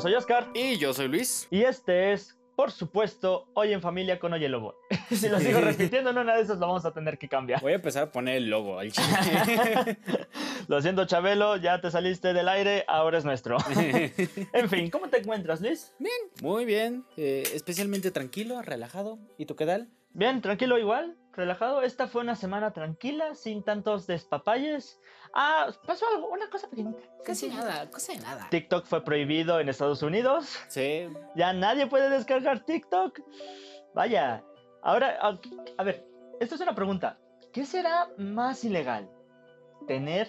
soy Oscar. Y yo soy Luis. Y este es, por supuesto, Hoy en Familia con Oye Lobo. si lo sigo repitiendo en una de esas lo vamos a tener que cambiar. Voy a empezar a poner el logo al Lo siento, Chabelo, ya te saliste del aire, ahora es nuestro. en fin, ¿cómo te encuentras, Luis? Bien, muy bien. eh, especialmente tranquilo, relajado. ¿Y tú qué tal? Bien, tranquilo igual, relajado. Esta fue una semana tranquila, sin tantos despapalles. Ah, pasó algo, una cosa pequeñita. Casi nada, cosa de nada. TikTok fue prohibido en Estados Unidos. Sí. Ya nadie puede descargar TikTok. Vaya. Ahora, a, a ver, esto es una pregunta. ¿Qué será más ilegal? ¿Tener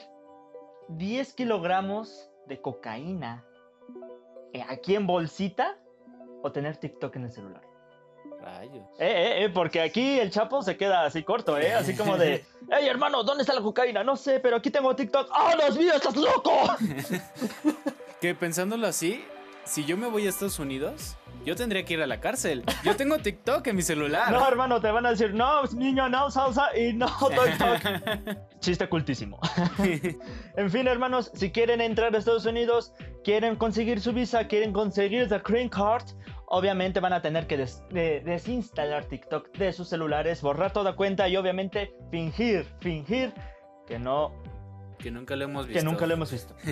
10 kilogramos de cocaína eh, aquí en bolsita o tener TikTok en el celular? Rayos. Eh, eh, eh, porque aquí el Chapo se queda así corto, ¿eh? Así como de, hey hermano, ¿dónde está la cocaína? No sé, pero aquí tengo TikTok. ¡Oh, Dios mío, estás loco! Que pensándolo así, si yo me voy a Estados Unidos, yo tendría que ir a la cárcel. Yo tengo TikTok en mi celular. No, hermano, te van a decir, no, niño, no salsa y no TikTok. Chiste cultísimo. en fin, hermanos, si quieren entrar a Estados Unidos, quieren conseguir su visa, quieren conseguir the green card, obviamente van a tener que des- de- desinstalar TikTok de sus celulares, borrar toda cuenta y obviamente fingir, fingir que no, que nunca lo hemos visto. que nunca lo hemos visto.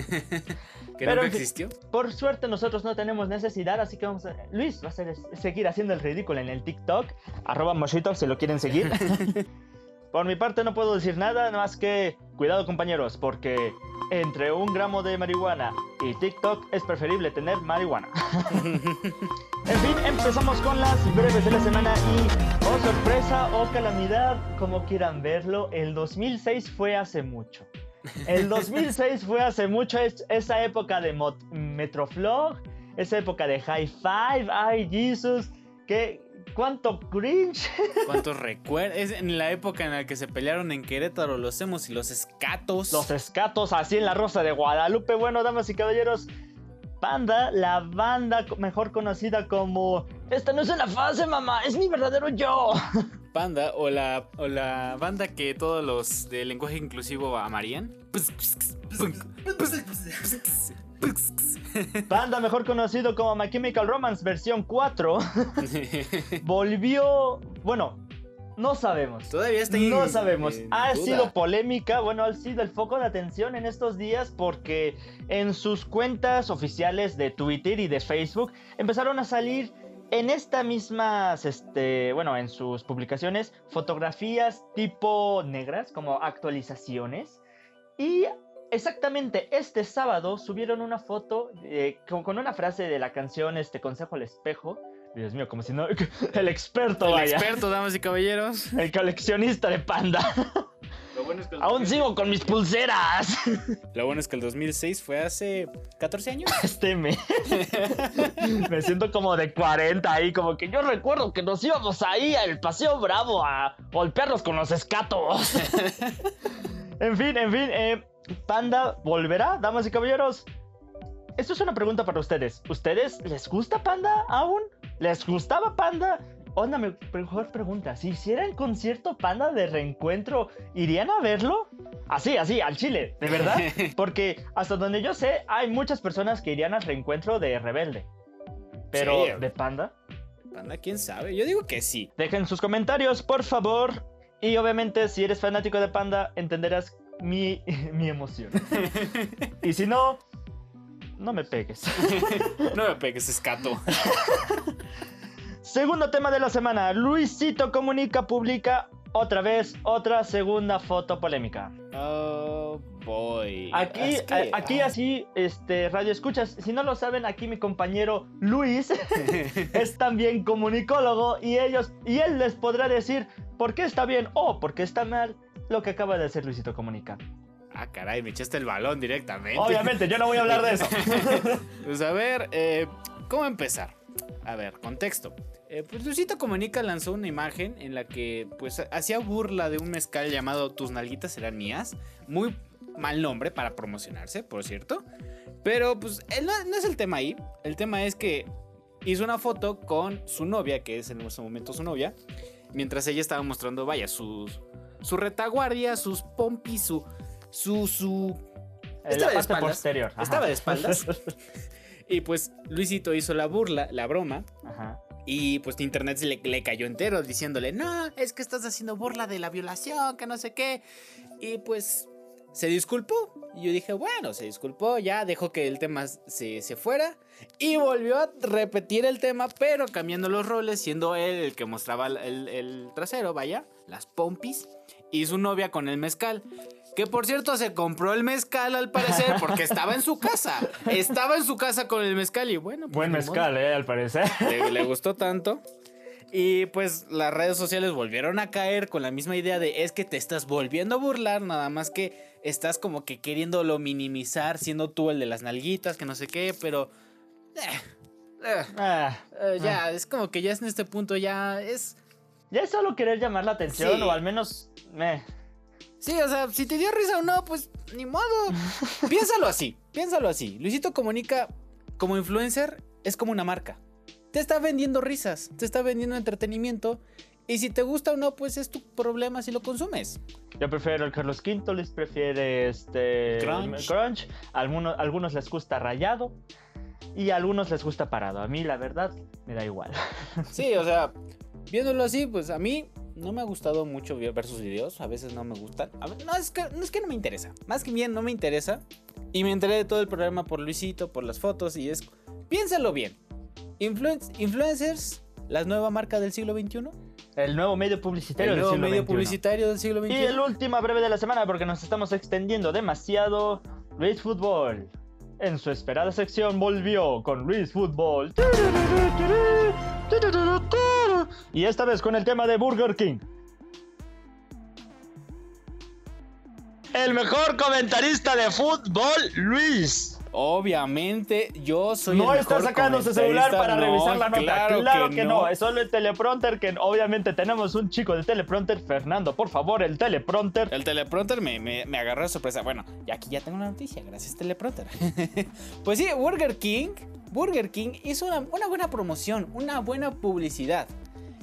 Que Pero nunca existió. Por suerte nosotros no tenemos necesidad, así que vamos a... Luis va a seguir haciendo el ridículo en el TikTok. Arroba Moshito si lo quieren seguir. Por mi parte no puedo decir nada, nada más que cuidado compañeros, porque entre un gramo de marihuana y TikTok es preferible tener marihuana. en fin, empezamos con las breves de la semana y, oh sorpresa, oh calamidad, como quieran verlo, el 2006 fue hace mucho. El 2006 fue hace mucho, es- esa época de Mot- Metroflog, esa época de High Five, ay Jesus, qué, cuánto cringe. ¿Cuántos recuerdos? Es en la época en la que se pelearon en Querétaro los emos y los escatos. Los escatos así en la Rosa de Guadalupe. Bueno, damas y caballeros, Panda, la banda mejor conocida como Esta no es una fase, mamá, es mi verdadero yo. Panda o la, o la banda que todos los de lenguaje inclusivo amarían. Panda, mejor conocido como My Chemical Romance versión 4, volvió. Bueno, no sabemos. Todavía está en- No sabemos. en Ha duda. sido polémica, bueno, ha sido el foco de atención en estos días porque en sus cuentas oficiales de Twitter y de Facebook empezaron a salir en estas mismas, este, bueno, en sus publicaciones, fotografías tipo negras, como actualizaciones. Y exactamente este sábado subieron una foto eh, con una frase de la canción, este, Consejo al Espejo. Dios mío, como si no... El experto, El vaya. experto, damas y caballeros. El coleccionista de panda. Lo bueno, es que el Aún sigo con mis pulseras. Lo bueno es que el 2006 fue hace 14 años. Este mes. Me siento como de 40 ahí, como que yo recuerdo que nos íbamos ahí al Paseo Bravo a golpearnos con los escatos. en fin, en fin, eh, Panda volverá, damas y caballeros. Esto es una pregunta para ustedes. ¿Ustedes les gusta Panda aún? ¿Les gustaba Panda? Onda, me- mejor pregunta. Si hicieran concierto Panda de reencuentro, ¿irían a verlo? Así, así, al chile, ¿de verdad? Porque hasta donde yo sé, hay muchas personas que irían al reencuentro de Rebelde. Pero, Sí. ¿de Panda? Panda, quién sabe. Yo digo que sí. Dejen sus comentarios, por favor. Y obviamente, si eres fanático de Panda, entenderás mi, mi emoción. y si no, no me pegues. No me pegues, escato. Segundo tema de la semana. Luisito Comunica publica otra vez otra segunda foto polémica. Oh, boy. Aquí, Es que- a- aquí ah. así, este, radio escuchas. Si no lo saben, aquí mi compañero Luis es también comunicólogo y ellos y él les podrá decir por qué está bien o por qué está mal lo que acaba de hacer Luisito Comunica. Ah, caray, me echaste el balón directamente. Obviamente, yo no voy a hablar de eso. Pues a ver, eh, ¿cómo empezar? A ver, contexto. Eh, pues Luisito Comunica lanzó una imagen en la que pues hacía burla de un mezcal llamado Tus nalguitas serán mías. Muy mal nombre para promocionarse, por cierto. Pero pues no es el tema ahí. El tema es que hizo una foto con su novia, que es en ese momento su novia. Mientras ella estaba mostrando, vaya, sus, su retaguardia, sus pompis, su, su, su En Estaba de espaldas. posterior. ajá. Estaba de espaldas. y pues Luisito hizo la burla, la broma. Ajá. Y pues internet se le, le cayó entero diciéndole, no, es que estás haciendo burla de la violación, que no sé qué. Y pues se disculpó. Y yo dije, bueno, se disculpó, ya dejó que el tema se, se fuera. Y volvió a repetir el tema, pero cambiando los roles, siendo él el que mostraba el, el- el trasero, vaya, las pompis. Y su novia con el mezcal. Que por cierto se compró el mezcal al parecer porque estaba en su casa. Estaba en su casa con el mezcal y bueno. pues, Buen mezcal, eh, al parecer. le, le gustó tanto. Y pues las redes sociales volvieron a caer con la misma idea de es que te estás volviendo a burlar, nada más que estás como que queriéndolo minimizar, siendo tú el de las nalguitas, que no sé qué, pero... eh, eh, Ah, eh, ya, es como que ya es en este punto, ya es... ya es solo querer llamar la atención Sí. o al menos... Sí, o sea, si te dio risa o no, pues ni modo. piénsalo así, piénsalo así. Luisito Comunica, como influencer, es como una marca. Te está vendiendo risas, te está vendiendo entretenimiento. Y si te gusta o no, pues es tu problema si lo consumes. Yo prefiero el Carlos V, les prefiere este Crunch. Crunch. Algunos, algunos les gusta rayado y a algunos les gusta parado. A mí la verdad me da igual. Sí, o sea, viéndolo así, pues a mí no me ha gustado mucho ver sus videos. A veces no me gustan. A ver, no, es que, no es que no me interesa. Más que bien, no me interesa. Y me enteré de todo el programa por Luisito, por las fotos. Y es. Piénsalo bien. Influen- influencers, la nueva marca del siglo XXI. El nuevo medio publicitario El del nuevo siglo medio XXI. publicitario del siglo Y XXI. el último breve de la semana porque nos estamos extendiendo demasiado. Luis Fútbol. En su esperada sección volvió con Luis Fútbol. Y esta vez con el tema de Burger King. El mejor comentarista de fútbol, Luis. Obviamente, yo soy no el está mejor sacando su celular para No, revisar la nota. Claro, Claro, que, no. es solo el teleprompter que obviamente tenemos un chico de teleprompter. Fernando, por favor, el teleprompter. El teleprompter me, me, me agarró de sorpresa. Bueno, y aquí ya tengo una noticia, gracias teleprompter. pues sí, Burger King, Burger King hizo una, una buena promoción, una buena publicidad.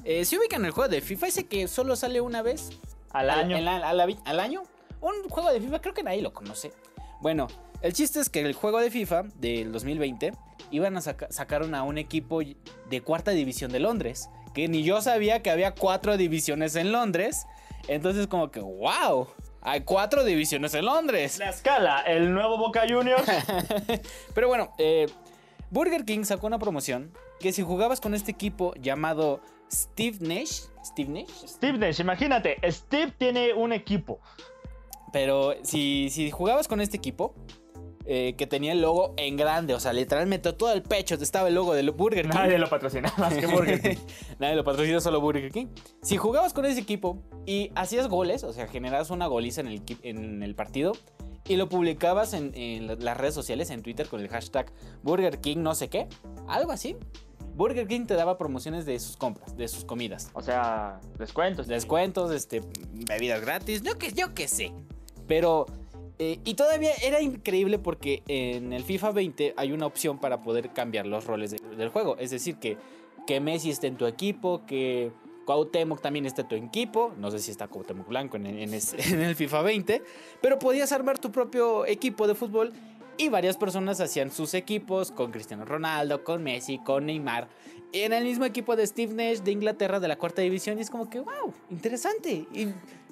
Eh, ¿Se ubican el juego de FIFA ese que solo sale una vez Al año. en la- a la vi- al año? Un juego de FIFA, creo que nadie lo conoce. Bueno, el chiste es que el juego de FIFA del 2020 iban a saca- sacaron a un equipo de cuarta división de Londres. Que ni yo sabía que había cuatro divisiones en Londres. Entonces, como que, wow, hay cuatro divisiones en Londres. La escala, el nuevo Boca Juniors. Pero bueno, eh, Burger King sacó una promoción que si jugabas con este equipo llamado Steve Nash, Steve Nash, Steve Nash, imagínate, Steve tiene un equipo. Pero si, si jugabas con este equipo, eh, que tenía el logo en grande, o sea, literalmente todo el pecho estaba el logo del Burger King. Nadie lo patrocina más que Burger King. Nadie lo patrocina, solo Burger King. Si jugabas con ese equipo y hacías goles, o sea, generabas una goliza en el, en el partido y lo publicabas en, en la- las redes sociales, en Twitter, con el hashtag Burger King no sé qué, algo así. Burger King te daba promociones de sus compras, de sus comidas. O sea, descuentos. Descuentos, este, bebidas gratis, yo que, yo que sé. Pero, eh, y todavía era increíble porque en el FIFA 20 hay una opción para poder cambiar los roles de- del juego. Es decir, que, que Messi esté en tu equipo, que Cuauhtémoc también esté en tu equipo. No sé si está Cuauhtémoc Blanco en, en ese- en el FIFA 20. Pero podías armar tu propio equipo de fútbol. Y varias personas hacían sus equipos con Cristiano Ronaldo, con Messi, con Neymar. En el mismo equipo de Steve Nash de Inglaterra de la cuarta división. Y es como que, wow, interesante. Y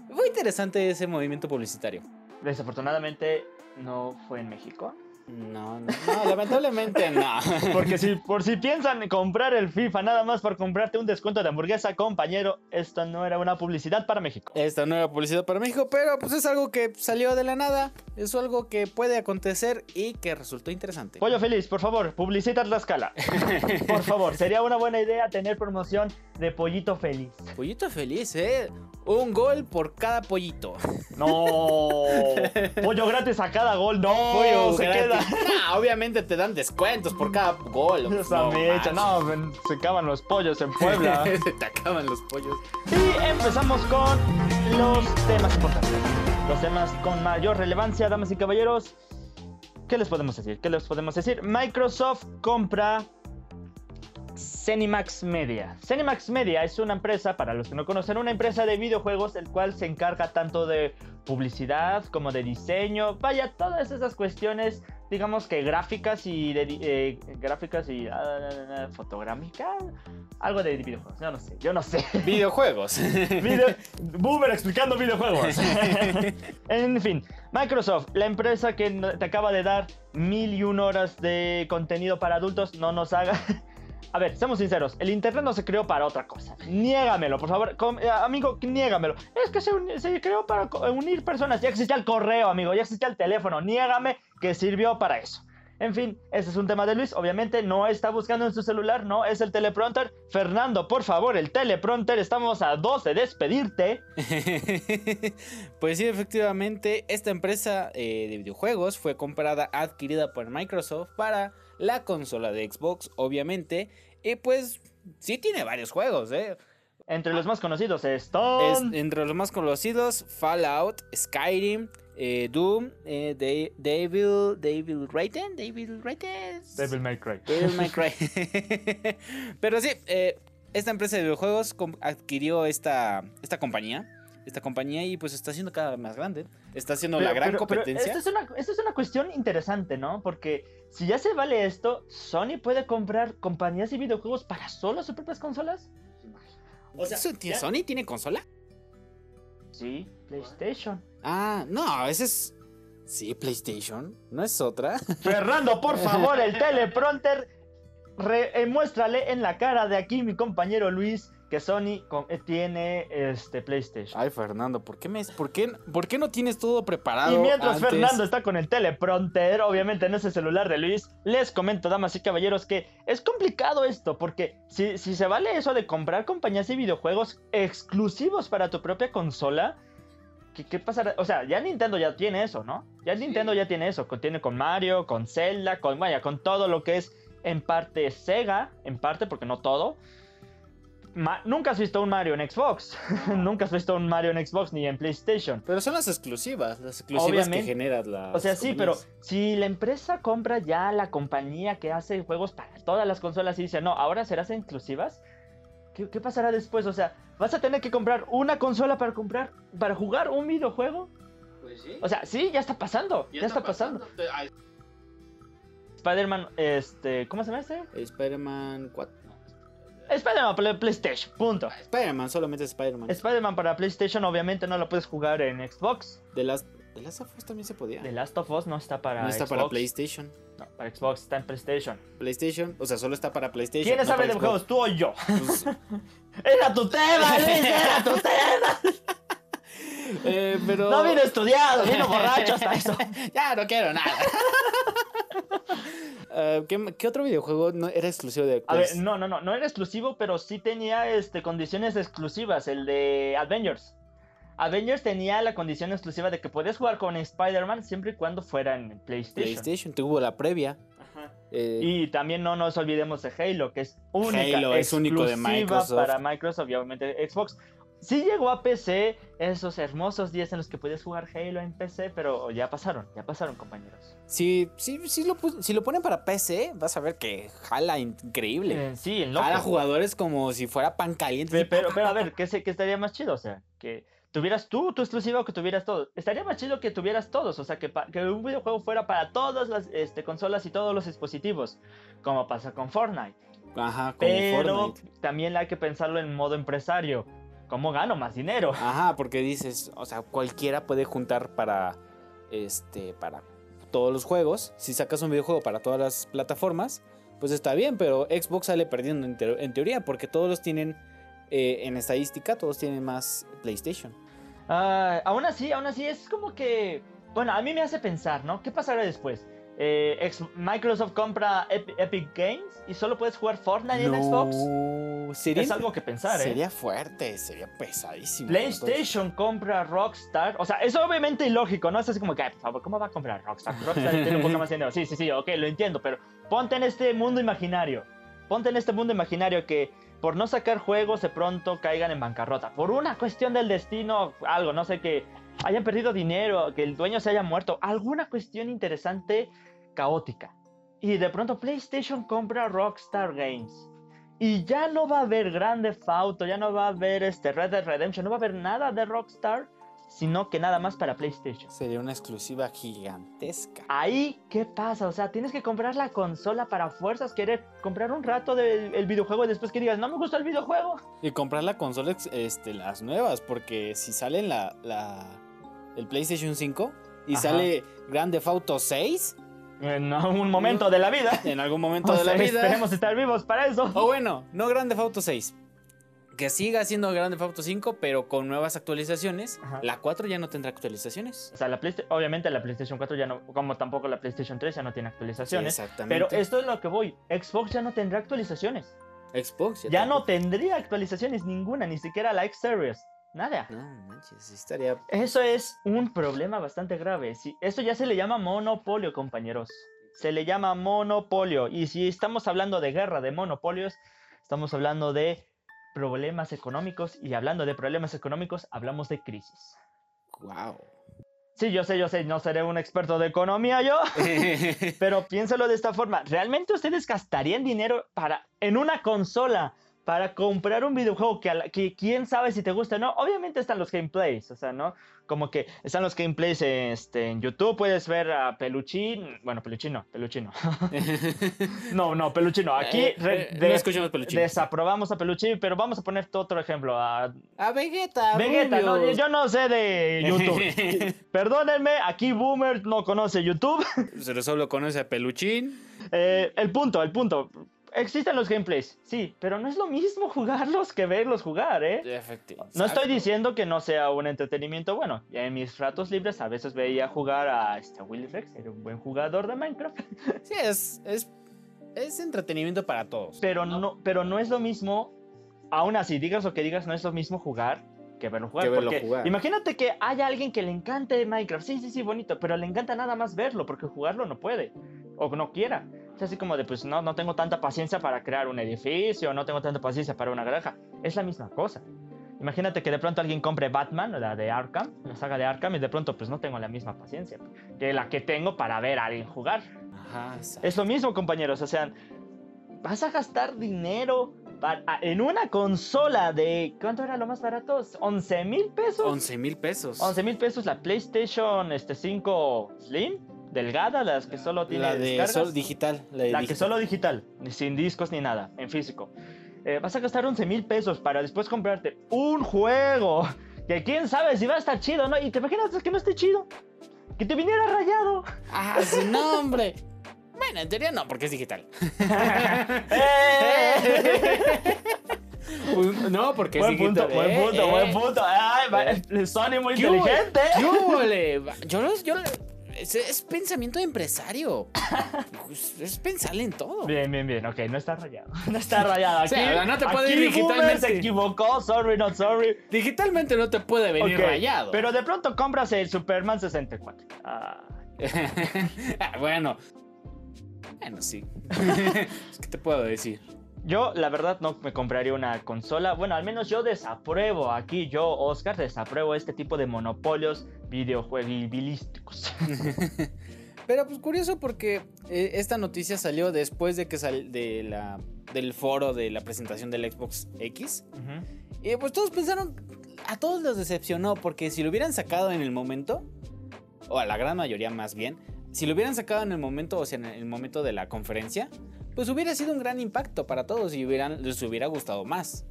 muy interesante ese movimiento publicitario. Desafortunadamente no fue en México. No, no, no, lamentablemente no. Porque si por si piensan en comprar el FIFA nada más por comprarte un descuento de hamburguesa, compañero, esto no era una publicidad para México. Esta nueva publicidad para México, pero pues es algo que salió de la nada. Es algo que puede acontecer y que resultó interesante. Pollo feliz, por favor, publicita Tlaxcala. Por favor, sería una buena idea tener promoción de pollito feliz. Pollito feliz, ¿eh? Un gol por cada pollito. No. Pollo gratis a cada gol. No. Pollo se gratis. queda. Nah, obviamente te dan descuentos por cada gol. Esa No, mecha, no, se acaban los pollos en Puebla. Se te acaban los pollos. y empezamos con los temas importantes. Los temas con mayor relevancia, damas y caballeros. ¿Qué les podemos decir? ¿Qué les podemos decir? Microsoft compra Cenimax Media. Cenimax Media es una empresa, para los que no conocen, una empresa de videojuegos, el cual se encarga tanto de publicidad, como de diseño, vaya, todas esas cuestiones, digamos que gráficas y de eh, gráficas y uh, fotográfica, algo de videojuegos, yo no sé, yo no sé. Videojuegos. Boomer explicando videojuegos. en fin, Microsoft, la empresa que te acaba de dar mil y un horas de contenido para adultos, no nos haga a ver, seamos sinceros, el internet no se creó para otra cosa. Niégamelo, por favor, eh, amigo, niégamelo. Es que se, se, creó para unir personas. Ya existía el correo, amigo, ya existía el teléfono. Niégame que sirvió para eso. En fin, ese es un tema de Luis. Obviamente no está buscando en su celular, no es el teleprompter. Fernando, por favor, el teleprompter. Estamos a dos de despedirte. pues sí, efectivamente, esta empresa eh, de videojuegos fue comprada, adquirida por Microsoft para la consola de Xbox, obviamente. Y pues sí tiene varios juegos, ¿eh? Entre los más conocidos están... entre los más conocidos, Fallout, Skyrim, eh, Doom, eh, Devil, Devil Raiden, Devil Raiden. Devil May Cry. Devil May Cry. Pero sí, eh, esta empresa de videojuegos adquirió esta, esta compañía esta compañía y pues está siendo cada vez más grande. Está haciendo la gran competencia. esto, es una, esto es una cuestión interesante, ¿no? Porque si ya se vale esto, Sony puede comprar compañías y videojuegos para solo sus propias consolas. O sea, ¿Sony tiene consola? Sí, PlayStation. Ah, no, ese es. Sí, PlayStation. No es otra. Fernando, por favor, el teleprompter. Re, eh, muéstrale en la cara de aquí mi compañero Luis que Sony eh, tiene este PlayStation. Ay, Fernando, ¿por qué, me, por qué, por qué no tienes todo preparado? Y mientras Fernando está con el teleprompter, obviamente en ese celular de Luis, les comento, damas y caballeros, que es complicado esto, porque si, si se vale eso de comprar compañías y videojuegos exclusivos para tu propia consola, ¿Qué, ¿qué, pasará? O sea, ya Nintendo ya tiene eso, ¿no? Ya Nintendo ya tiene eso. Tiene con Mario, con Zelda, con, vaya, con todo lo que es en parte Sega, en parte, porque no todo nunca has visto un Mario en Xbox. nunca has visto un Mario en Xbox ni en PlayStation. Pero son las exclusivas, las exclusivas que generan la. O sea, sí, pero si la empresa compra ya la compañía que hace juegos para todas las consolas y dice, no, ahora serás exclusivas, ¿qué, ¿qué, pasará después? O sea, ¿vas a tener que comprar una consola para comprar, para jugar un videojuego? Pues sí. O sea, sí, ya está pasando. Ya, está, pasando. Spider-Man, este, ¿cómo se llama este? Spider-Man 4. Spider-Man para PlayStation, punto. Spider-Man, solamente Spider-Man. Spider-Man para PlayStation, obviamente no lo puedes jugar en Xbox. The Last, The Last of Us también se podía. The Last of Us no está para No está para PlayStation. No, para Xbox, está en PlayStation. PlayStation, o sea, solo está para PlayStation. ¿Quién no sabe de juegos, tú o yo? Pues... era tu tema, Luis, era tu tema. Eh, pero... No vino estudiado, vino borracho hasta eso. ya no quiero nada. Eh, ¿qué, otro videojuego no era exclusivo de Xbox? A ver, no, no, no, no era exclusivo, pero sí tenía este, condiciones exclusivas, el de Avengers. Avengers tenía la condición exclusiva de que podías jugar con Spider-Man siempre y cuando fuera en PlayStation. PlayStation, tuvo la previa. Eh, y también no nos olvidemos de Halo, que es única, Halo es único de Microsoft. para Microsoft y obviamente Xbox. Sí llegó a PC esos hermosos días en los que podías jugar Halo en PC, pero ya pasaron, ya pasaron, compañeros. Sí, sí, sí lo, si lo ponen para PC, vas a ver que jala increíble. Eh, sí, loco. Jala jugadores como si fuera pan caliente. Pero, pero, a ver, ¿qué, ¿qué estaría más chido? O sea, que tuvieras tú tu exclusivo o que tuvieras todo. Estaría más chido que tuvieras todos, o sea, que, que un videojuego fuera para todas las este, consolas y todos los dispositivos, como pasa con Fortnite. Ajá, como Pero también hay que pensarlo en modo empresario ¿Cómo gano más dinero? Ajá, porque dices, o sea, cualquiera puede juntar para este para todos los juegos. Si sacas un videojuego para todas las plataformas, pues está bien, pero Xbox sale perdiendo en, teoría porque todos los tienen eh, en estadística, todos tienen más PlayStation. Ah, aún así, aún así es como que, bueno, a mí me hace pensar, ¿no? ¿Qué pasará después? Eh, Microsoft compra Epic Games y solo puedes jugar Fortnite en Xbox. Sería, es algo que pensar, ¿eh? Sería fuerte, sería pesadísimo. PlayStation compra Rockstar. O sea, es obviamente ilógico, ¿no? Es así como que, por favor, ¿cómo va a comprar Rockstar? Rockstar tiene un poco más dinero. Sí, sí, sí, ok, lo entiendo, pero ponte en este mundo imaginario. Ponte en este mundo imaginario que por no sacar juegos de pronto caigan en bancarrota. Por una cuestión del destino, algo, no sé, que hayan perdido dinero, que el dueño se haya muerto. Alguna cuestión interesante caótica. Y de pronto PlayStation compra Rockstar Games. Y ya no va a haber Grande Auto, ya no va a haber este Red Dead Redemption, no va a haber nada de Rockstar. sino que nada más para PlayStation. Sería una exclusiva gigantesca. Ahí, ¿qué pasa? O sea, tienes que comprar la consola para fuerzas, querer comprar un rato del videojuego y después que digas, no me gusta el videojuego. Y comprar la consola, este, las nuevas, porque si sale la, la el PlayStation 5 y Ajá. sale Grand Theft Auto 6, En algún momento de la vida. en algún momento O de la vida. Esperemos estar vivos para eso. O bueno, no Grand Theft Auto 6. Que siga siendo Grand Theft Auto 5, pero con nuevas actualizaciones. Ajá. La 4 ya no tendrá actualizaciones. O sea, la obviamente la PlayStation 4 ya no, como tampoco la PlayStation 3 ya no tiene actualizaciones. Sí, exactamente. pero esto es lo que voy. Xbox ya no tendrá actualizaciones. Xbox Ya no tampoco. tendría actualizaciones ninguna, ni siquiera la X Series. Nada. No, manches, estaría. Eso es un problema bastante grave. Sí, esto ya se le llama monopolio, compañeros. Se le llama monopolio. Y si estamos hablando de guerra de monopolios, estamos hablando de problemas económicos. Y hablando de problemas económicos, hablamos de crisis. ¡Wow! Sí, yo sé, yo sé, no seré un experto de economía yo, pero piénsalo de esta forma. ¿Realmente ustedes gastarían dinero para en una consola para comprar un videojuego que, a la- que quién sabe si te gusta o no? Obviamente están los gameplays, o sea, ¿no? Como que están los gameplays este, en YouTube, puedes ver a Peluchín, bueno, Peluchín no, Peluchín no. no, no, Peluchín no. Aquí Eh, re- eh, de- no escuchamos Peluchín. desaprobamos a Peluchín, pero vamos a poner otro ejemplo, a A Vegeta. Vegeta, no, yo no sé de YouTube. Perdónenme, aquí Boomer no conoce YouTube. Se solo conoce a Peluchín. Eh, el punto, el punto. Existen los gameplays, sí, pero no es lo mismo jugarlos que verlos jugar, ¿eh? Efectivamente. No estoy diciendo que no sea un entretenimiento bueno. En mis ratos libres a veces veía jugar a este Willy Rex, era un buen jugador de Minecraft. Sí, es, es, es entretenimiento para todos. Pero no, pero no es lo mismo, aún así, digas lo que digas, no es lo mismo jugar que verlo jugar. Que verlo porque jugar. Imagínate que haya alguien que le encante Minecraft, sí, sí, sí, bonito, pero le encanta nada más verlo, porque jugarlo no puede, o no quiera. Es así como de, pues no, no tengo tanta paciencia para crear un edificio, no tengo tanta paciencia para una granja. Es la misma cosa. Imagínate que de pronto alguien compre Batman, la de Arkham, la saga de Arkham, y de pronto pues no tengo la misma paciencia que la que tengo para ver a alguien jugar. Ajá. Es lo mismo, compañeros. O sea, vas a gastar dinero para- en una consola de. ¿Cuánto era lo más barato? ¿11 mil pesos? 11 mil pesos. 11 mil pesos la PlayStation este, 5 Slim, delgada, las que solo tiene la de descargas. sol digital. La, de La que digital. solo digital, ni sin discos ni nada, en físico. Eh, vas a gastar 11 mil pesos para después comprarte un juego que quién sabe si va a estar chido, ¿no? Y te imaginas que no esté chido. Que te viniera rayado. Ah, su nombre. Bueno, en teoría no, porque es digital. ¡Eh! No, porque Buen es punto, digital. buen Eh, punto, eh. buen punto. Ay, va- Sony muy inteligente. Yo, los- yo, es, es pensamiento de empresario. Es, es pensarle en todo. Bien, bien, bien. Ok, no está rayado. No está rayado. Aquí, O sea, no te puede ir aquí digitalmente. se equivocó. Sorry, not sorry. Digitalmente no te puede venir rayado. Pero de pronto compras el Superman 64. Ah, Ah, bueno. Bueno, sí. ¿Qué te puedo decir? Yo, la verdad, no me compraría una consola. Bueno, al menos yo desapruebo aquí, yo, Oscar, desapruebo este tipo de monopolios videojueguibilísticos. Pero pues curioso porque eh, esta noticia salió después de que sal de la, del foro de la presentación del Xbox X. Y pues todos pensaron, a todos los decepcionó porque si lo hubieran sacado en el momento, o a la gran mayoría más bien, si lo hubieran sacado en el momento, o sea, en el momento de la conferencia, pues hubiera sido un gran impacto para todos y hubieran, les hubiera gustado más.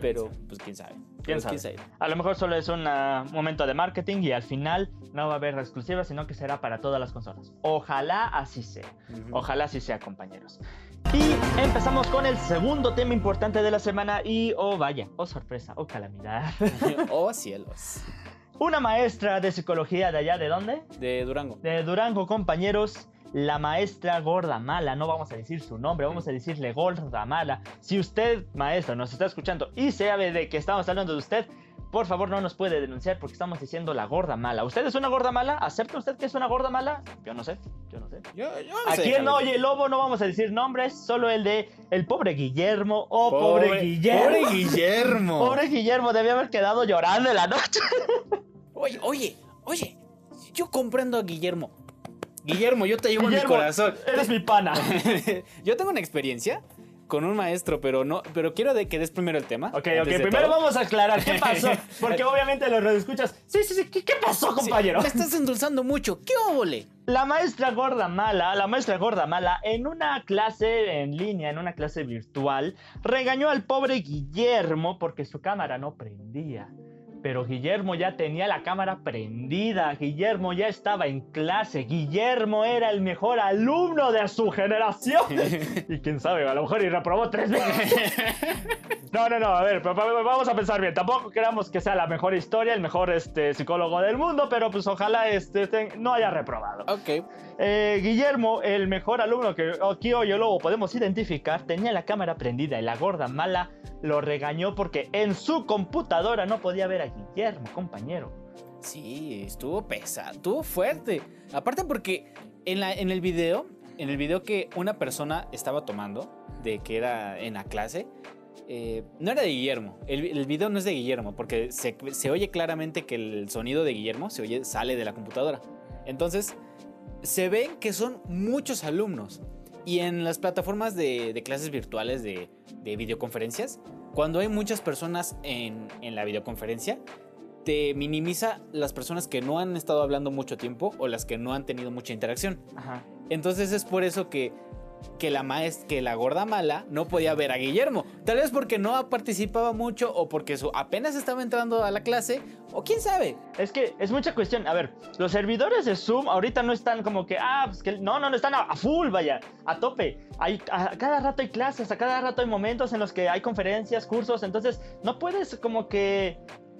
Pero, pues quién sabe. ¿Quién Pues, sabe? A lo mejor solo es un ah, momento de marketing y al final no va a haber exclusiva, sino que será para todas las consolas. Ojalá así sea. Ujú. Ojalá así sea, compañeros. Y empezamos con el segundo tema importante de la semana y, oh vaya, oh sorpresa, oh calamidad. oh cielos. Una maestra de psicología de allá, ¿de dónde? De Durango. De Durango, compañeros. La maestra gorda mala, no vamos a decir su nombre, vamos a decirle gorda mala. Si usted, maestra, nos está escuchando y sabe de que estamos hablando de usted, por favor no nos puede denunciar porque estamos diciendo la gorda mala. ¿Usted es una gorda mala? ¿Acepta usted que es una gorda mala? Yo no sé, yo no sé. Yo, yo no sé, en. Oye Lobo no vamos a decir nombres, solo el de el pobre Guillermo. Oh, pobre, Guillermo. Pobre Guillermo. Pobre Guillermo, debía haber quedado llorando en la noche. Oye, oye, oye. Yo comprendo a Guillermo. Guillermo, yo te llevo en mi corazón. Eres mi pana. yo tengo una experiencia con un maestro, pero no, pero quiero de que des primero el tema. Ok, ok, primero todo. vamos a aclarar qué pasó. Porque obviamente los escuchas. Sí, sí, sí, ¿qué, qué pasó, Sí, compañero? me estás endulzando mucho. ¿Qué óvole? La maestra gorda mala, la maestra gorda mala, en una clase en línea, en una clase virtual, regañó al pobre Guillermo porque su cámara no prendía. Pero Guillermo ya tenía la cámara prendida, Guillermo ya estaba en clase, Guillermo era el mejor alumno de su generación. Y quién sabe, a lo mejor y reprobó tres veces. No, no, no, a ver, vamos a pensar bien. Tampoco queramos que sea la mejor historia, el mejor este, psicólogo del mundo, pero pues ojalá este, ten- no haya reprobado. ok. Eh, Guillermo, el mejor alumno que aquí hoy o luego podemos identificar, tenía la cámara prendida y la gorda mala lo regañó porque en su computadora no podía ver a Guillermo, compañero. Sí, estuvo pesado, estuvo fuerte. Aparte porque en, la, en el video, en el video que una persona estaba tomando, de que era en la clase, eh, no era de Guillermo. El, el video no es de Guillermo, porque se, se oye claramente que el sonido de Guillermo se oye, sale de la computadora. Entonces, se ven que son muchos alumnos. Y en las plataformas de, de clases virtuales de, de videoconferencias, cuando hay muchas personas en, en la videoconferencia, te minimiza las personas que no han estado hablando mucho tiempo o las que no han tenido mucha interacción. Ajá. Entonces es por eso que, que la maestra, que la gorda mala no podía ver a Guillermo. Tal vez porque no participaba mucho o porque su, apenas estaba entrando a la clase o quién sabe. Es que es mucha cuestión. A ver, los servidores de Zoom ahorita no están como que, ah, pues que no, no, no están a, a full, vaya, a tope. Hay, a, cada rato hay clases, a cada rato hay momentos en los que hay conferencias, cursos, entonces no puedes como que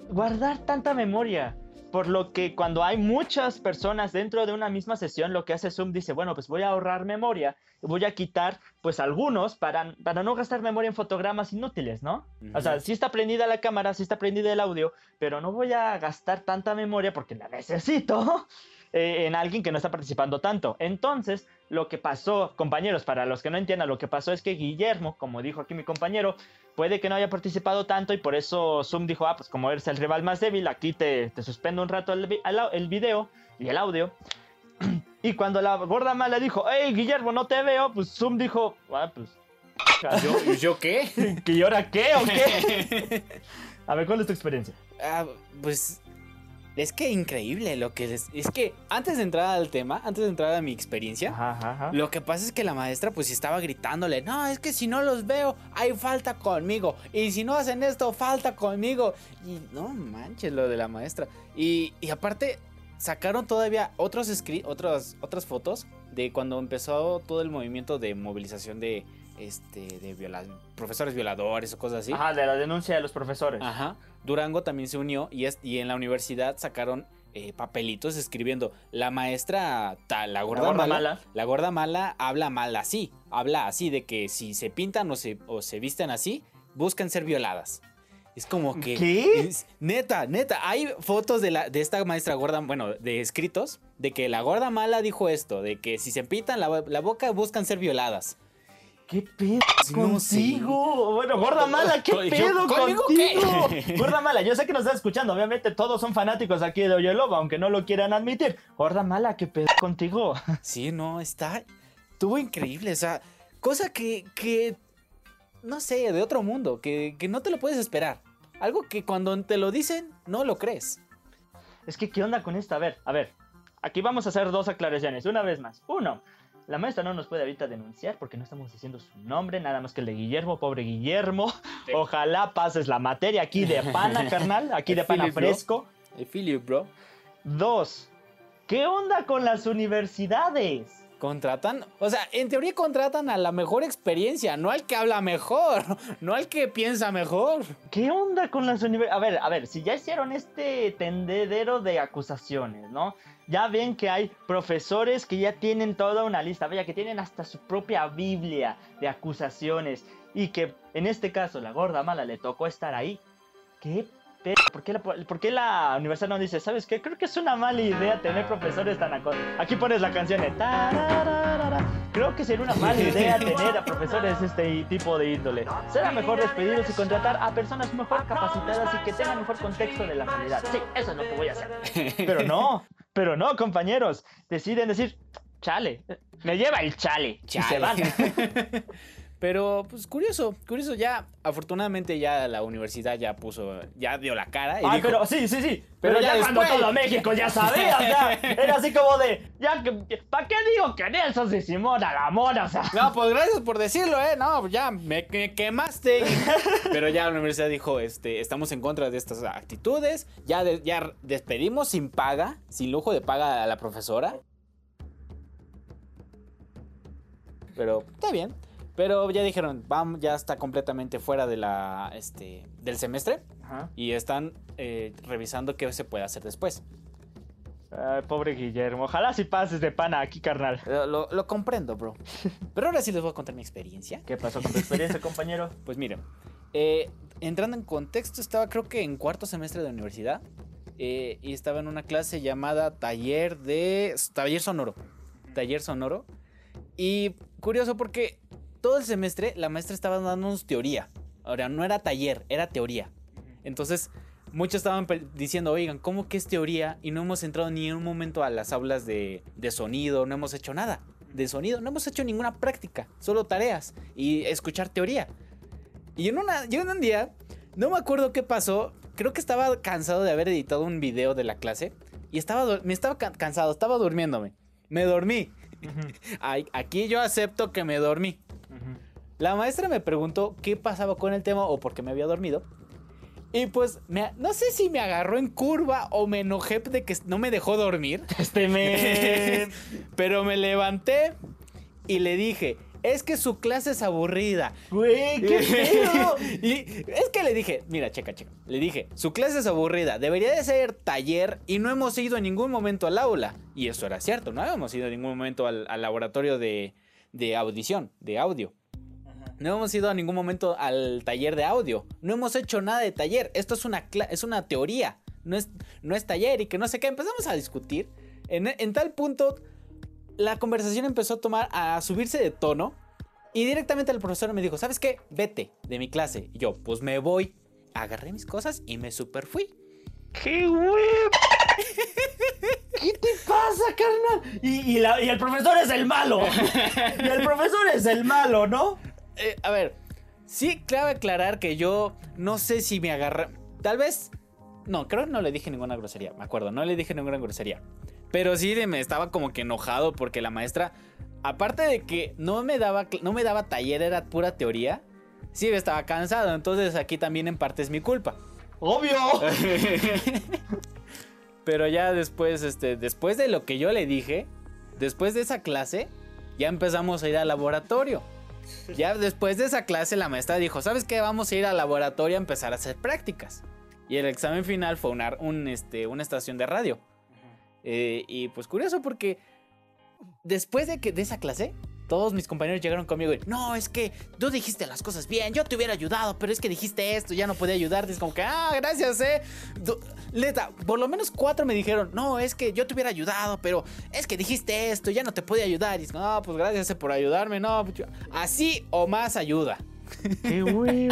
guardar tanta memoria. Por lo que cuando hay muchas personas dentro de una misma sesión, lo que hace Zoom dice, bueno, pues voy a ahorrar memoria, voy a quitar pues algunos para, para no gastar memoria en fotogramas inútiles, ¿no? O sea, sí está prendida la cámara, sí está prendida el audio, pero no voy a gastar tanta memoria porque la necesito eh, en alguien que no está participando tanto. Entonces, lo que pasó, compañeros, para los que no entiendan, lo que pasó es que Guillermo, como dijo aquí mi compañero, puede que no haya participado tanto y por eso Zoom dijo, ah, pues como eres el rival más débil, aquí te, te suspendo un rato el, el video y el audio. Y cuando la gorda mala dijo, hey Guillermo, no te veo, pues Zoom dijo, ah, pues... ¿Yo, ¿yo qué? ¿Y ahora qué o qué? A ver, ¿cuál es tu experiencia? Ah, pues es que increíble lo que les... Es que antes de entrar al tema, antes de entrar a mi experiencia, Ajá, ajá, ajá. Lo que pasa es que la maestra pues estaba gritándole, no, es que si no los veo, hay falta conmigo. Y si no hacen esto, falta conmigo. Y no manches lo de la maestra. Y, y aparte, sacaron todavía otros otras, otras fotos de cuando empezó todo el movimiento de movilización de, este, de viola- profesores violadores o cosas así. Ajá, de la denuncia de los profesores. Ajá. Durango también se unió y, es, y en la universidad sacaron eh, papelitos escribiendo la maestra tal, la gorda mala, mala. la gorda mala habla mal así, habla así de que si se pintan o se, o se visten así, buscan ser violadas. Es como que... ¿Qué? es- neta, neta, hay fotos de, la, de esta maestra gorda, bueno, de escritos, de que la gorda mala dijo esto, de que si se pintan la, la boca buscan ser violadas. ¿Qué pedo No contigo? Bueno, gorda mala, ¿qué Yo- pedo ¿conmigo contigo? qué? Gorda mala, yo sé que nos estás escuchando. Obviamente todos son fanáticos aquí de Oye Lobo, aunque no lo quieran admitir. Gorda mala, ¿qué pedo contigo? Sí, no, está. Estuvo increíble, o sea, cosa que. que no sé, de otro mundo, que, que no te lo puedes esperar. Algo que cuando te lo dicen, no lo crees. Es que, ¿qué onda con esto? A ver, a ver. Aquí vamos a hacer dos aclaraciones. Una vez más. Uno, la maestra no nos puede ahorita denunciar porque no estamos diciendo su nombre, nada más que el de Guillermo, pobre Guillermo. Sí. Ojalá pases la materia aquí de pana, carnal. Aquí de pana bro. fresco. Feel you, bro. Dos, ¿qué onda con las universidades? Contratan, o sea, en teoría contratan a la mejor experiencia, no al que habla mejor, no al que piensa mejor. ¿Qué onda con las universidades? A ver, a ver, si ya hicieron este tendedero de acusaciones, ¿no? Ya ven que hay profesores que ya tienen toda una lista, vaya, que tienen hasta su propia Biblia de acusaciones y que en este caso la gorda mala le tocó estar ahí. ¿Qué ¿Por qué la, por qué la universidad no dice, sabes qué? Creo que es una mala idea tener profesores tan aco-". Aquí pones la canción de. Creo que sería una mala idea tener a profesores de este tipo de índole. Será mejor despedirlos y contratar a personas mejor capacitadas y que tengan mejor contexto de la realidad. Sí, eso es lo que voy a hacer. Pero no, pero no, compañeros. Deciden decir, chale, me lleva el chale. Y se van. Pero, pues curioso, curioso. Ya, afortunadamente, ya la universidad ya puso, ya dio la cara. Y dijo, pero sí, sí, sí. Pero Pero, ya ya, cuando todo México ya sabía, ya. Era así como de, ya ¿para qué digo que Nelson se Simón a la mona? O sea, No, pues gracias por decirlo, eh. No, ya me, me quemaste. Pero ya la universidad dijo, este, estamos en contra de estas actitudes. Ya, de- ya despedimos sin paga, sin lujo de paga a la profesora. Pero está bien. Pero ya dijeron, ya está completamente fuera de la, este, del semestre Ajá. y están eh, revisando qué se puede hacer después. Ay, pobre Guillermo. Ojalá si pases de pana aquí, carnal. Lo, lo- lo comprendo, bro. Pero ahora sí les voy a contar mi experiencia. ¿Qué pasó con tu experiencia, compañero? Pues miren, eh, entrando en contexto, estaba creo que en cuarto semestre de universidad eh, y estaba en una clase llamada taller de taller sonoro, taller sonoro y curioso porque todo el semestre la maestra estaba dándonos teoría, ahora no era taller, era teoría. Entonces muchos estaban diciendo, oigan, ¿cómo que es teoría? Y no hemos entrado ni en un momento a las aulas de, de sonido, no hemos hecho nada de sonido, no hemos hecho ninguna práctica, solo tareas y escuchar teoría. Y en, una, yo en un día, no me acuerdo qué pasó, creo que estaba cansado de haber editado un video de la clase y estaba, me estaba ca- cansado, estaba durmiéndome. Me dormí. Ay, Aquí yo acepto que me dormí. La maestra me preguntó qué pasaba con el tema o por qué me había dormido. Y pues, me- no sé si me agarró en curva o me enojé de que no me dejó dormir. Este me... Pero me levanté y le dije, es que su clase es aburrida. Güey, qué pedo. y es que le dije, mira, checa, checa. Le dije, su clase es aburrida, debería de ser taller y no hemos ido en ningún momento al aula. Y eso era cierto, no habíamos ido en ningún momento al, al laboratorio de, de audición, de audio. No hemos ido a ningún momento al taller de audio. No hemos hecho nada de taller. Esto es una, es una teoría. No es, no es taller y que no sé qué. Empezamos a discutir. En, en tal punto, la conversación empezó a tomar, a subirse de tono. Y directamente el profesor me dijo, ¿sabes qué? Vete de mi clase. Y yo, pues me voy. Agarré mis cosas y me super fui. ¡Qué güey! ¿Qué te pasa, carnal? Y, y la- y el profesor es el malo. Y el profesor es el malo, ¿no? Eh, a ver, sí, cabe aclarar que yo no sé si me agarra. Tal vez. No, creo que no le dije ninguna grosería. Me acuerdo, no le dije ninguna grosería. Pero sí me estaba como que enojado porque la maestra, aparte de que no me daba, no me daba taller, era pura teoría. Sí, estaba cansado. Entonces aquí también en parte es mi culpa. Obvio. Pero ya después, este, después de lo que yo le dije, después de esa clase, ya empezamos a ir al laboratorio. Ya después de esa clase, la maestra dijo: ¿Sabes qué? Vamos a ir al laboratorio a empezar a hacer prácticas. Y el examen final fue una, un, este, una estación de radio. Eh, y pues curioso porque después de, que, de esa clase, todos mis compañeros llegaron conmigo y, no, es que tú dijiste las cosas bien, yo te hubiera ayudado, pero es que dijiste esto, ya no podía ayudarte. Es como que, ah, gracias, eh. Neta, por lo menos cuatro me dijeron, no, es que yo te hubiera ayudado, pero es que dijiste esto, ya no te podía ayudar. Y es como, no, pues gracias eh, por ayudarme, no. pues, Así o más ayuda. ¡Qué güey!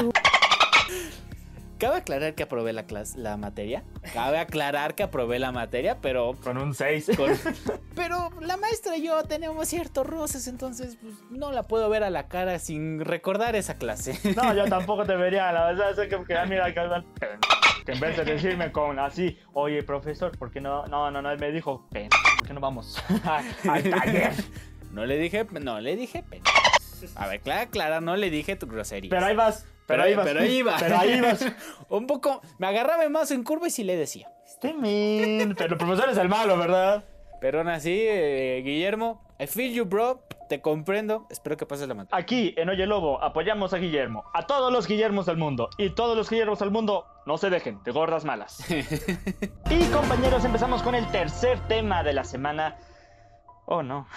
Cabe aclarar que aprobé la clase, la materia. Cabe aclarar que aprobé la materia, pero Con un 6. Con- Pero la maestra y yo tenemos ciertos roces, entonces pues, no la puedo ver a la cara sin recordar esa clase. No, yo tampoco te vería, la verdad es que, que ah, mira, que en vez de decirme con así, oye, profesor, ¿por qué no? No, no, no, él me dijo, "Pen- ¿por qué no vamos al taller? No le dije, no le dije A ver, clara, clara, no le dije tu grosería. Pero ahí vas, pero ahí vas. pero ahí iba. Pero ahí vas. Un poco, me agarraba más en curva y sí le decía. Este men, pero el profesor es el malo, ¿verdad? Pero aún así, eh, Guillermo, I feel you, bro. Te comprendo. Espero que pases la materia. Aquí en Oye Lobo apoyamos a Guillermo, a todos los Guillermos del mundo. Y todos los Guillermos del mundo no se dejen de gordas malas. y compañeros, empezamos con el tercer tema de la semana. Oh no.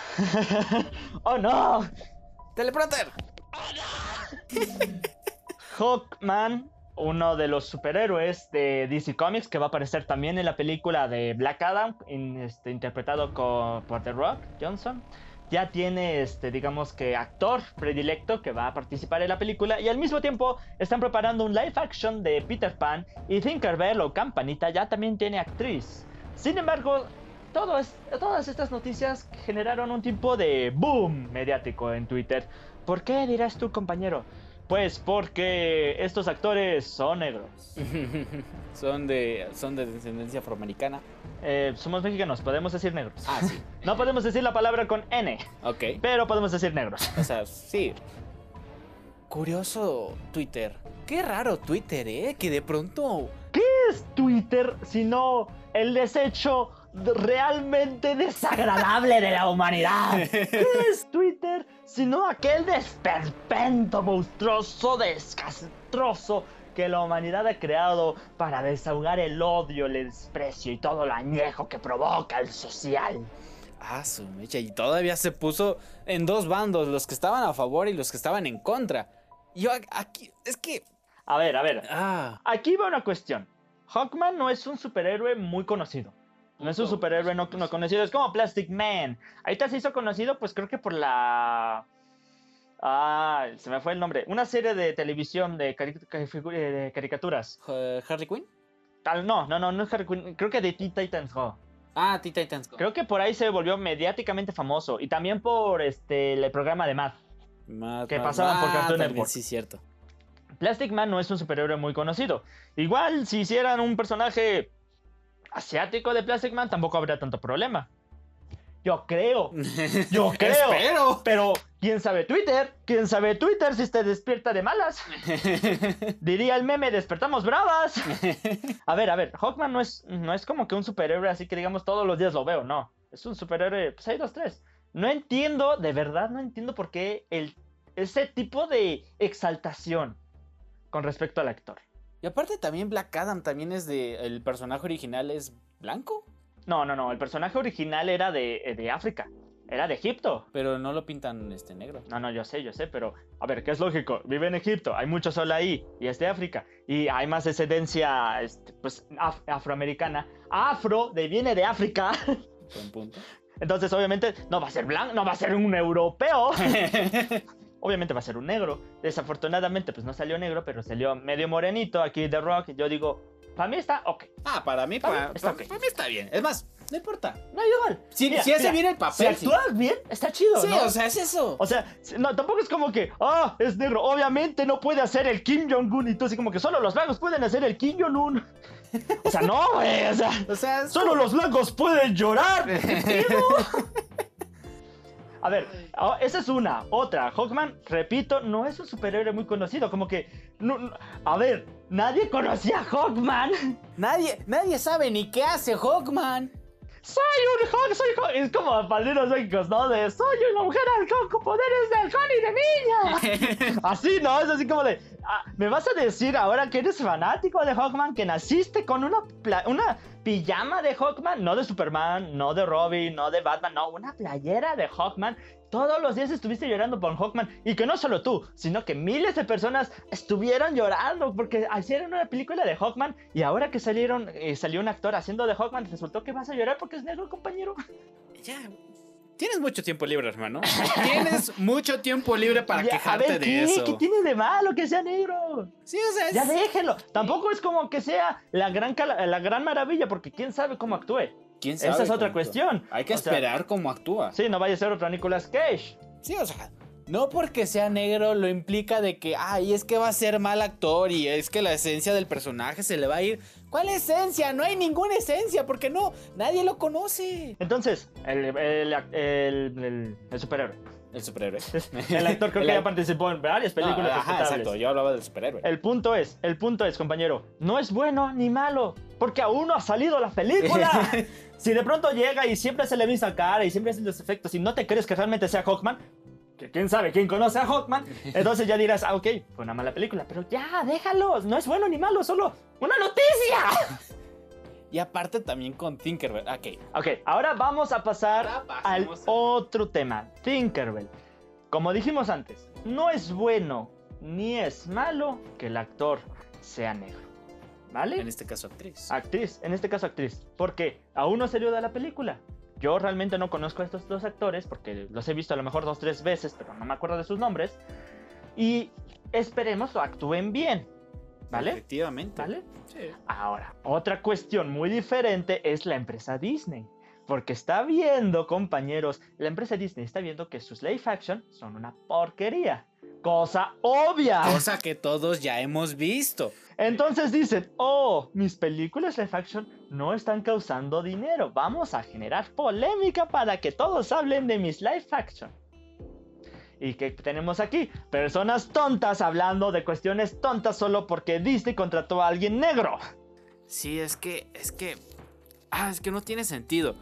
oh no. ¡Teleprompter! Hawkman, uno de los superhéroes de DC Comics, que va a aparecer también en la película de Black Adam, este, interpretado co- por The Rock Johnson. Ya tiene, este, digamos que actor predilecto que va a participar en la película y al mismo tiempo están preparando un live action de Peter Pan y Tinkerbell o Campanita ya también tiene actriz. Sin embargo, todas estas noticias generaron un tipo de boom mediático en Twitter. ¿Por qué dirás tú, compañero? Pues porque estos actores son negros. son, de, son de descendencia afroamericana. Eh, somos mexicanos, podemos decir negros. Ah, sí. No podemos decir la palabra con N, Ok. pero podemos decir negros. O sea, sí. Curioso Twitter. Qué raro Twitter, ¿eh? Que de pronto... ¿Qué es Twitter sino el desecho realmente desagradable de la humanidad? ¿Qué es Twitter sino aquel desperpento monstruoso, descastroso que la humanidad ha creado para desahogar el odio, el desprecio y todo lo añejo que provoca el social? Ah, su mecha. Y todavía se puso en dos bandos, los que estaban a favor y los que estaban en contra. Yo aquí... Es que... A ver, a ver. Ah. Aquí va una cuestión. Hawkman no es un superhéroe muy conocido. No es un superhéroe no, no conocido. Es como Plastic Man. Ahorita se hizo conocido, pues creo que por la. Ah, se me fue el nombre. Una serie de televisión de, cari- eh, de caricaturas. eh, ¿Harley Quinn? Tal, no, no, no, no es Harley Quinn. Creo que de Teen Titans Go. Ah, Teen Titans Go. Creo que por ahí se volvió mediáticamente famoso. Y también por este el programa de Math. Más- que más- pasaban por Cartoon Network. Sí, cierto. Plastic Man no es un superhéroe muy conocido. Igual, si hicieran un personaje asiático de Plastic Man, tampoco habría tanto problema. Yo creo. Yo creo. Espero. Pero, ¿quién sabe Twitter? ¿Quién sabe Twitter si te despierta de malas? Diría el meme, despertamos bravas. A ver, a ver, Hawkman no es, no es como que un superhéroe así que digamos todos los días lo veo, no. Es un superhéroe, pues hay dos, tres. No entiendo, de verdad no entiendo por qué el, ese tipo de exaltación con respecto al actor. Y aparte también Black Adam también es de... El personaje original es blanco. No, no, no, el personaje original era de, de África, era de Egipto. Pero no lo pintan este negro. No, no, yo sé, yo sé, pero a ver, ¿qué es lógico? Vive en Egipto, hay mucho sol ahí y es de África y hay más descendencia, este, pues, af- afroamericana. Afro, de viene de África. Buen punto. Entonces, obviamente, no va a ser blanco, no va a ser un europeo. Obviamente va a ser un negro. Desafortunadamente, pues no salió negro, pero salió medio morenito aquí de Rock. Yo digo, para mí está ok. ah, para mí, Está para, está para- ok. para mí está bien. Es más, no importa. No, igual. Si, Mira, si hace mira, bien el Si papel. sí. actúas bien, está chido, Sí, ¿no? o sea, es eso. O sea, no, tampoco es como que, ah, es negro. Obviamente no puede hacer el Kim Jong-un y tú así como que solo los blancos pueden hacer el Kim Jong-un. O sea, no, güey, o sea, O sea, es solo los blancos pueden llorar. A ver, ah, esa es una. Otra, Hawkman, repito, no es un superhéroe muy conocido. Como que, a ver, nadie conocía a Hawkman. Nadie, nadie sabe ni qué hace Hawkman. Soy un Hawk, soy Hawk. Es como padrinos mágicos, ¿no? De soy una mujer halcón con poderes de halcón y de niña. Así, ¿no? Es así como de. ah, ¿Me vas a decir ahora que eres fanático de Hawkman? Que naciste con una, una pijama de Hawkman, no de Superman, no de Robin, no de Batman, no, una playera de Hawkman. Todos los días estuviste llorando por Hawkman y que no solo tú, sino que miles de personas estuvieron llorando porque hicieron una película de Hawkman y ahora que salieron eh, salió un actor haciendo de Hawkman resultó que vas a llorar porque es negro, compañero. Ya. Tienes mucho tiempo libre, hermano. Tienes mucho tiempo libre para Ya, quejarte a ver, de ¿qué? eso. ¿Qué tiene de malo que sea negro? Sí, o sea, es- Ya déjelo. Tampoco es como que sea la gran, la gran maravilla porque quién sabe cómo actúe. ¿Quién Esa sabe es otra cuestión. Hay que O sea, esperar cómo actúa. Sí, no vaya a ser otro Nicolas Cage. Sí, o sea, no porque sea negro lo implica de que, ay, es que va a ser mal actor y es que la esencia del personaje se le va a ir. ¿Cuál esencia? No hay ninguna esencia, porque no, nadie lo conoce. Entonces, el, el, el, el- el superhéroe. El superhéroe. El actor creo El que ya participó en varias películas No, ajá, exacto, yo hablaba del superhéroe. El punto es, el punto es, compañero, no es bueno ni malo, porque aún no ha salido la película. si de pronto llega y siempre se le ve esa cara y siempre hacen los efectos y no te crees que realmente sea Hawkman, que quién sabe quién conoce a Hawkman, entonces ya dirás, ah, ok, fue una mala película, pero ya, déjalo, no es bueno ni malo, solo una noticia. Y aparte también con Tinkerbell. Ok. Ok, ahora vamos a pasar Ahora al otro tema, Tinkerbell. Como dijimos antes, no es bueno ni es malo que el actor sea negro. ¿Vale? En este caso, actriz. Actriz, en este caso actriz. Porque aún no salió de la película. Yo realmente no conozco a estos dos actores porque los he visto a lo mejor dos, tres veces, pero no me acuerdo de sus nombres. Y esperemos que actúen bien. ¿Vale? Efectivamente. ¿Vale? Sí. Ahora, otra cuestión muy diferente es la empresa Disney. Porque está viendo, compañeros, la empresa Disney está viendo que sus live action son una porquería. Cosa obvia. Cosa que todos ya hemos visto. Entonces dicen, oh, mis películas live action no están causando dinero. Vamos a generar polémica para que todos hablen de mis live action. ¿Y qué tenemos aquí? Personas tontas hablando de cuestiones tontas solo porque Disney contrató a alguien negro. Sí, es que, es que, ah, es que no tiene sentido.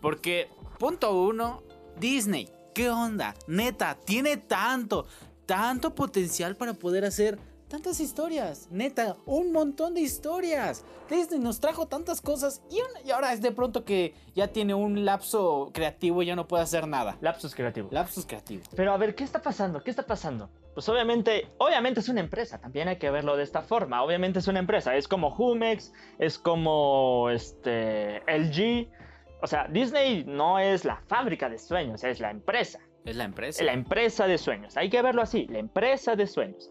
Porque, punto uno, Disney, ¿qué onda? Neta, tiene tanto, tanto potencial para poder hacer tantas historias. Neta, un montón de historias. Disney nos trajo tantas cosas y, un- y ahora es de pronto que ya tiene un lapso creativo y ya no puede hacer nada. Lapsus creativo. Lapsus creativo. Pero a ver, ¿qué está pasando? ¿Qué está pasando? Pues obviamente, obviamente es una empresa, también hay que verlo de esta forma. Obviamente es una empresa, es como Jumex, es como este LG. O sea, Disney no es la fábrica de sueños, es la empresa. Es la empresa. La empresa de sueños. Hay que verlo así, la empresa de sueños.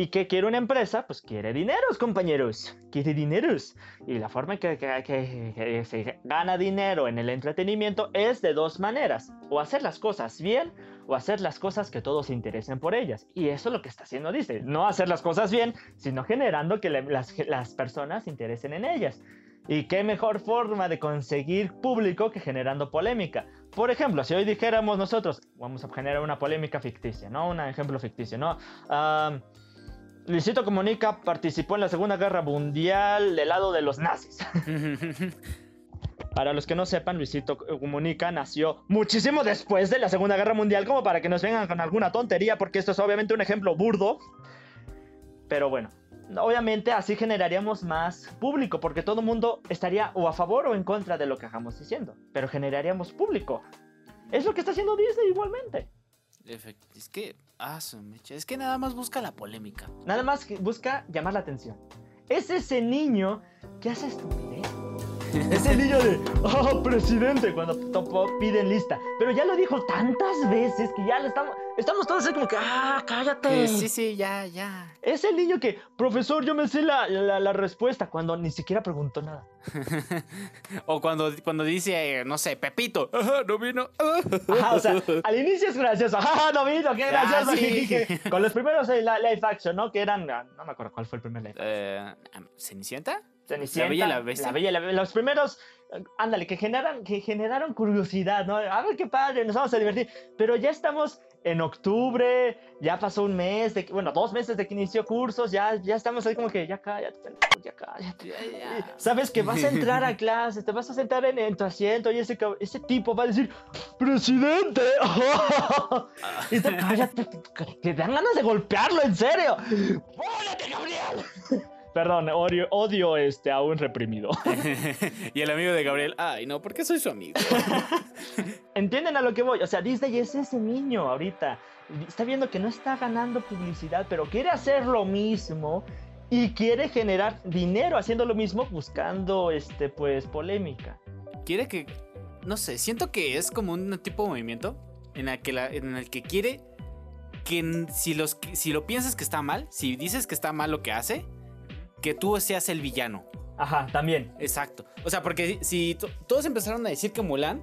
¿Y qué quiere una empresa? Pues quiere dineros, compañeros. Quiere dineros. Y la forma en que, que- que- que se gana dinero en el entretenimiento es de dos maneras. O hacer las cosas bien o hacer las cosas que todos se interesen por ellas. Y eso es lo que está haciendo Disney. No hacer las cosas bien, sino generando que le- las, las personas se interesen en ellas. Y qué mejor forma de conseguir público que generando polémica. Por ejemplo, si hoy dijéramos nosotros, vamos a generar una polémica ficticia, ¿no? Un ejemplo ficticio, ¿no? Am, Luisito Comunica participó en la Segunda Guerra Mundial del lado de los nazis. Para los que no sepan, Luisito Comunica nació muchísimo después de la Segunda Guerra Mundial, como para que nos vengan con alguna tontería, porque esto es obviamente un ejemplo burdo. Pero bueno, obviamente así generaríamos más público, porque todo el mundo estaría o a favor o en contra de lo que hagamos diciendo. Pero generaríamos público. Es lo que está haciendo Disney igualmente. Es que, ah, es que nada más busca la polémica. Nada más busca llamar la atención. Es ese niño que hace estupidez. Es el niño de, oh, presidente, cuando piden lista. Pero ya lo dijo tantas veces que ya le estamos, estamos todos así como que, ah, cállate. Eh, sí, sí, ya, ya. Es el niño que, profesor, yo me sé la, la- la respuesta cuando ni siquiera preguntó nada. O cuando, cuando dice, eh, no sé, Pepito, ajá, no vino. ah". Ajá, o sea, al inicio es gracioso. ¡Ja, no vino! ¡Qué gracioso! Ah, sí. jijiji! Con los primeros eh, la- live action, ¿no? Que eran, ah, no me acuerdo cuál fue el primer live action. Eh, ¿Cenicienta? Cenicienta, La Bella y la Bestia. La Bella y la Bestia. Los primeros, ándale, que generan, que generaron curiosidad, ¿no? A ver qué padre, nos vamos a divertir. Pero ya estamos en octubre, ya pasó un mes, de, bueno, dos meses de que inició cursos, ya, ya estamos ahí como que ya cállate, ya cállate. Sabes que vas a entrar a clases, te vas a sentar en, en tu asiento y ese, ese tipo va a decir, ¡Presidente! y cállate, te dan ganas de golpearlo, en serio. ¡Pólate, Gabriel! Perdón, odio, odio este, a un reprimido. y el amigo de Gabriel, ay, no, porque soy su amigo. ¿Entienden a lo que voy? O sea, Disney es ese niño ahorita. Está viendo que no está ganando publicidad, pero quiere hacer lo mismo y quiere generar dinero haciendo lo mismo, buscando, este, pues, polémica. quiere que, no sé, siento que es como un tipo de movimiento en el que, la- en el que quiere que si, los, si lo piensas que está mal, si dices que está mal lo que hace, que tú seas el villano. Ajá, también. Exacto. O sea, porque si to- todos empezaron a decir que Mulan,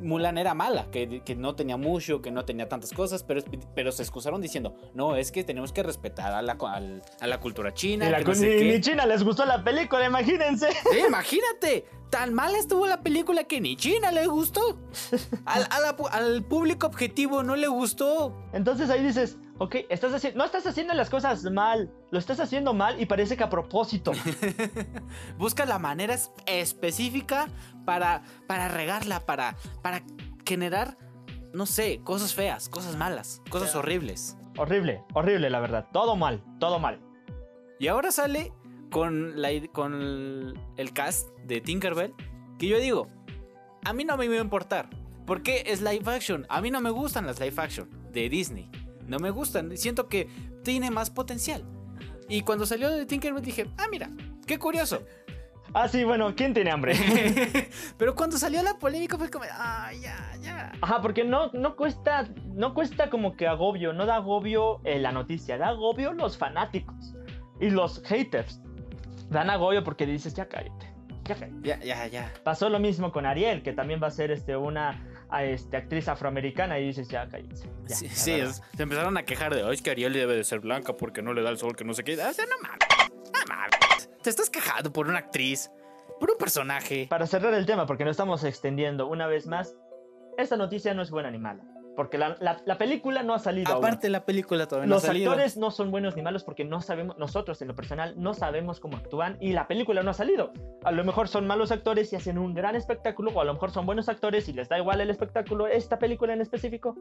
Mulan era mala, que, que no tenía mucho, que no tenía tantas cosas, pero, pero se excusaron diciendo, no, es que tenemos que respetar a la, al- a la cultura china. Ni, la- que no sé ni- qué". ni China les gustó la película, imagínense. Sí, imagínate, tan mal estuvo la película que ni China le gustó. Al, a la pu- al público objetivo no le gustó. Entonces ahí dices, ok, estás haci- no estás haciendo las cosas mal, lo estás haciendo mal y parece que a propósito. Busca la manera es- específica para, para regarla, para, para generar, no sé, cosas feas, cosas malas, cosas horribles. horrible, horrible, la verdad. Todo mal, todo mal. Y ahora sale con, la, con el cast de Tinkerbell, que yo digo, a mí no me iba a importar, porque es live action. A mí no me gustan las live action de Disney. No me gustan, siento que tiene más potencial. Y cuando salió de Tinkerbell dije, ah, mira, qué curioso. Ah, sí, bueno, ¿quién tiene hambre? Pero cuando salió la polémica fue como, ah, ya, ya. Ajá, porque no, no cuesta, no cuesta como que agobio, no da agobio eh, la noticia, da agobio los fanáticos y los haters. Dan agobio porque dices, ya cállate. Ya. Ya, ya, ya. Pasó lo mismo con Ariel, que también va a ser este, una a, este, actriz afroamericana y dices, ya cállense. ya, sí, es- se empezaron a quejar de, "Ay, es que Ariel debe de ser blanca porque no le da el sol, que no sé qué. O sea, no mames, no mames. Te estás quejando por una actriz, por un personaje. Para cerrar el tema, porque nos estamos extendiendo una vez más, esta noticia no es buena ni mala. Porque la, la- la película no ha salido aún. Aparte, la película todavía no Los ha salido. actores no son buenos ni malos porque no sabemos, nosotros en lo personal no sabemos cómo actúan y la película no ha salido. A lo mejor son malos actores y hacen un gran espectáculo o a lo mejor son buenos actores y les da igual el espectáculo, esta película en específico.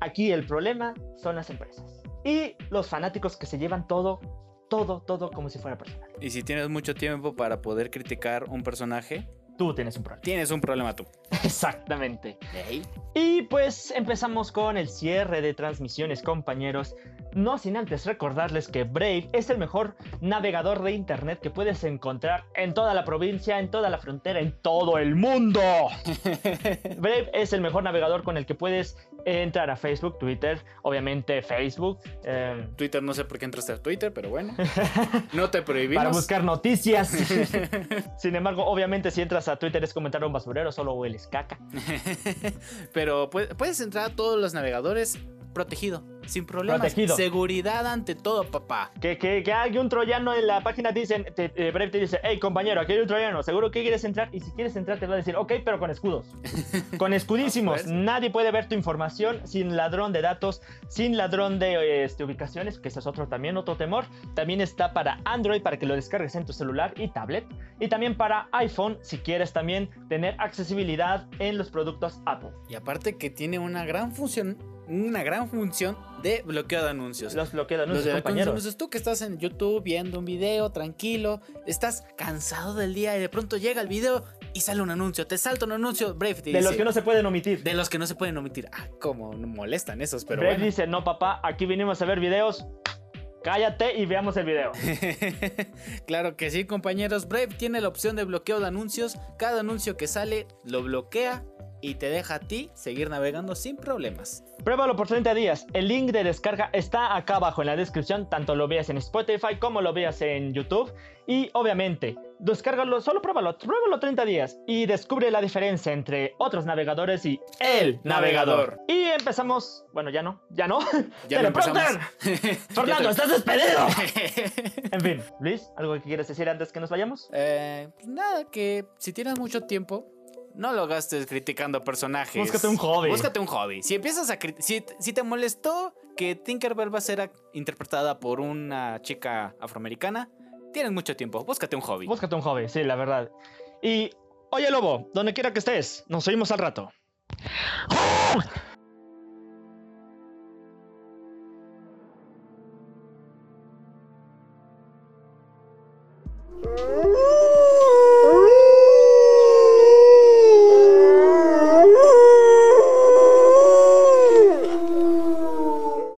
Aquí el problema son las empresas y los fanáticos que se llevan todo, todo, todo como si fuera personal. Y si tienes mucho tiempo para poder criticar un personaje, Tú tienes un problema. tienes un problema tú. Exactamente. Y pues empezamos con el cierre de transmisiones, compañeros. No sin antes recordarles que Brave es el mejor navegador de internet que puedes encontrar en toda la provincia, en toda la frontera, en todo el mundo. Brave es el mejor navegador con el que puedes entrar a Facebook, Twitter, obviamente Facebook, eh, Twitter, no sé por qué entraste a Twitter, pero bueno. No te prohibimos. para buscar noticias. Sin embargo, obviamente si entras a Twitter es comentar un basurero, solo hueles caca. Pero pu- puedes entrar a todos los navegadores protegido, sin problemas. Protegido. Seguridad ante todo, papá. Que, que, que hay un troyano en la página, te dicen, te, Brave te dice, hey compañero, aquí hay un troyano, seguro que quieres entrar. Y si quieres entrar, te va a decir, ok, pero con escudos. Con escudísimos. Pues. Nadie puede ver tu información sin ladrón de datos, sin ladrón de este, ubicaciones, que ese es otro también, otro temor. También está para Android, para que lo descargues en tu celular y tablet. Y también para iPhone, si quieres también tener accesibilidad en los productos Apple. Y aparte que tiene una gran función, una gran función de bloqueo de anuncios. Los bloqueo de Los anuncios, de compañeros. anuncios, tú que estás en YouTube viendo un video tranquilo, estás cansado del día y de pronto llega el video y sale un anuncio, te salta un anuncio, Brave te De los dice- que no se pueden omitir. de los que no se pueden omitir. Ah, cómo molestan esos, pero Brave bueno. dice, no papá, aquí vinimos a ver videos. Cállate y veamos el video. claro que sí, compañeros. Brave tiene la opción de bloqueo de anuncios. Cada anuncio que sale lo bloquea y te deja a ti seguir navegando sin problemas. Pruébalo por 30 días. El link de descarga está acá abajo en la descripción, tanto lo veas en Spotify como lo veas en YouTube. Y obviamente, descárgalo, solo pruébalo, pruébalo 30 días y descubre la diferencia entre otros navegadores y el navegador. Y empezamos, bueno, ya no, ya no. Ya. Fernando, estás despedido. En fin, Luis, ¿algo que quieres decir antes que nos vayamos? Eh, pues nada, que si tienes mucho tiempo, no lo gastes criticando personajes. Búscate un hobby. Búscate un hobby. Si empiezas a si, si te molestó que Tinkerbell va a ser interpretada por una chica afroamericana, tienes mucho tiempo. Búscate un hobby. Búscate un hobby, sí, la verdad. Y, oye Lobo, donde quiera que estés, nos oímos al rato.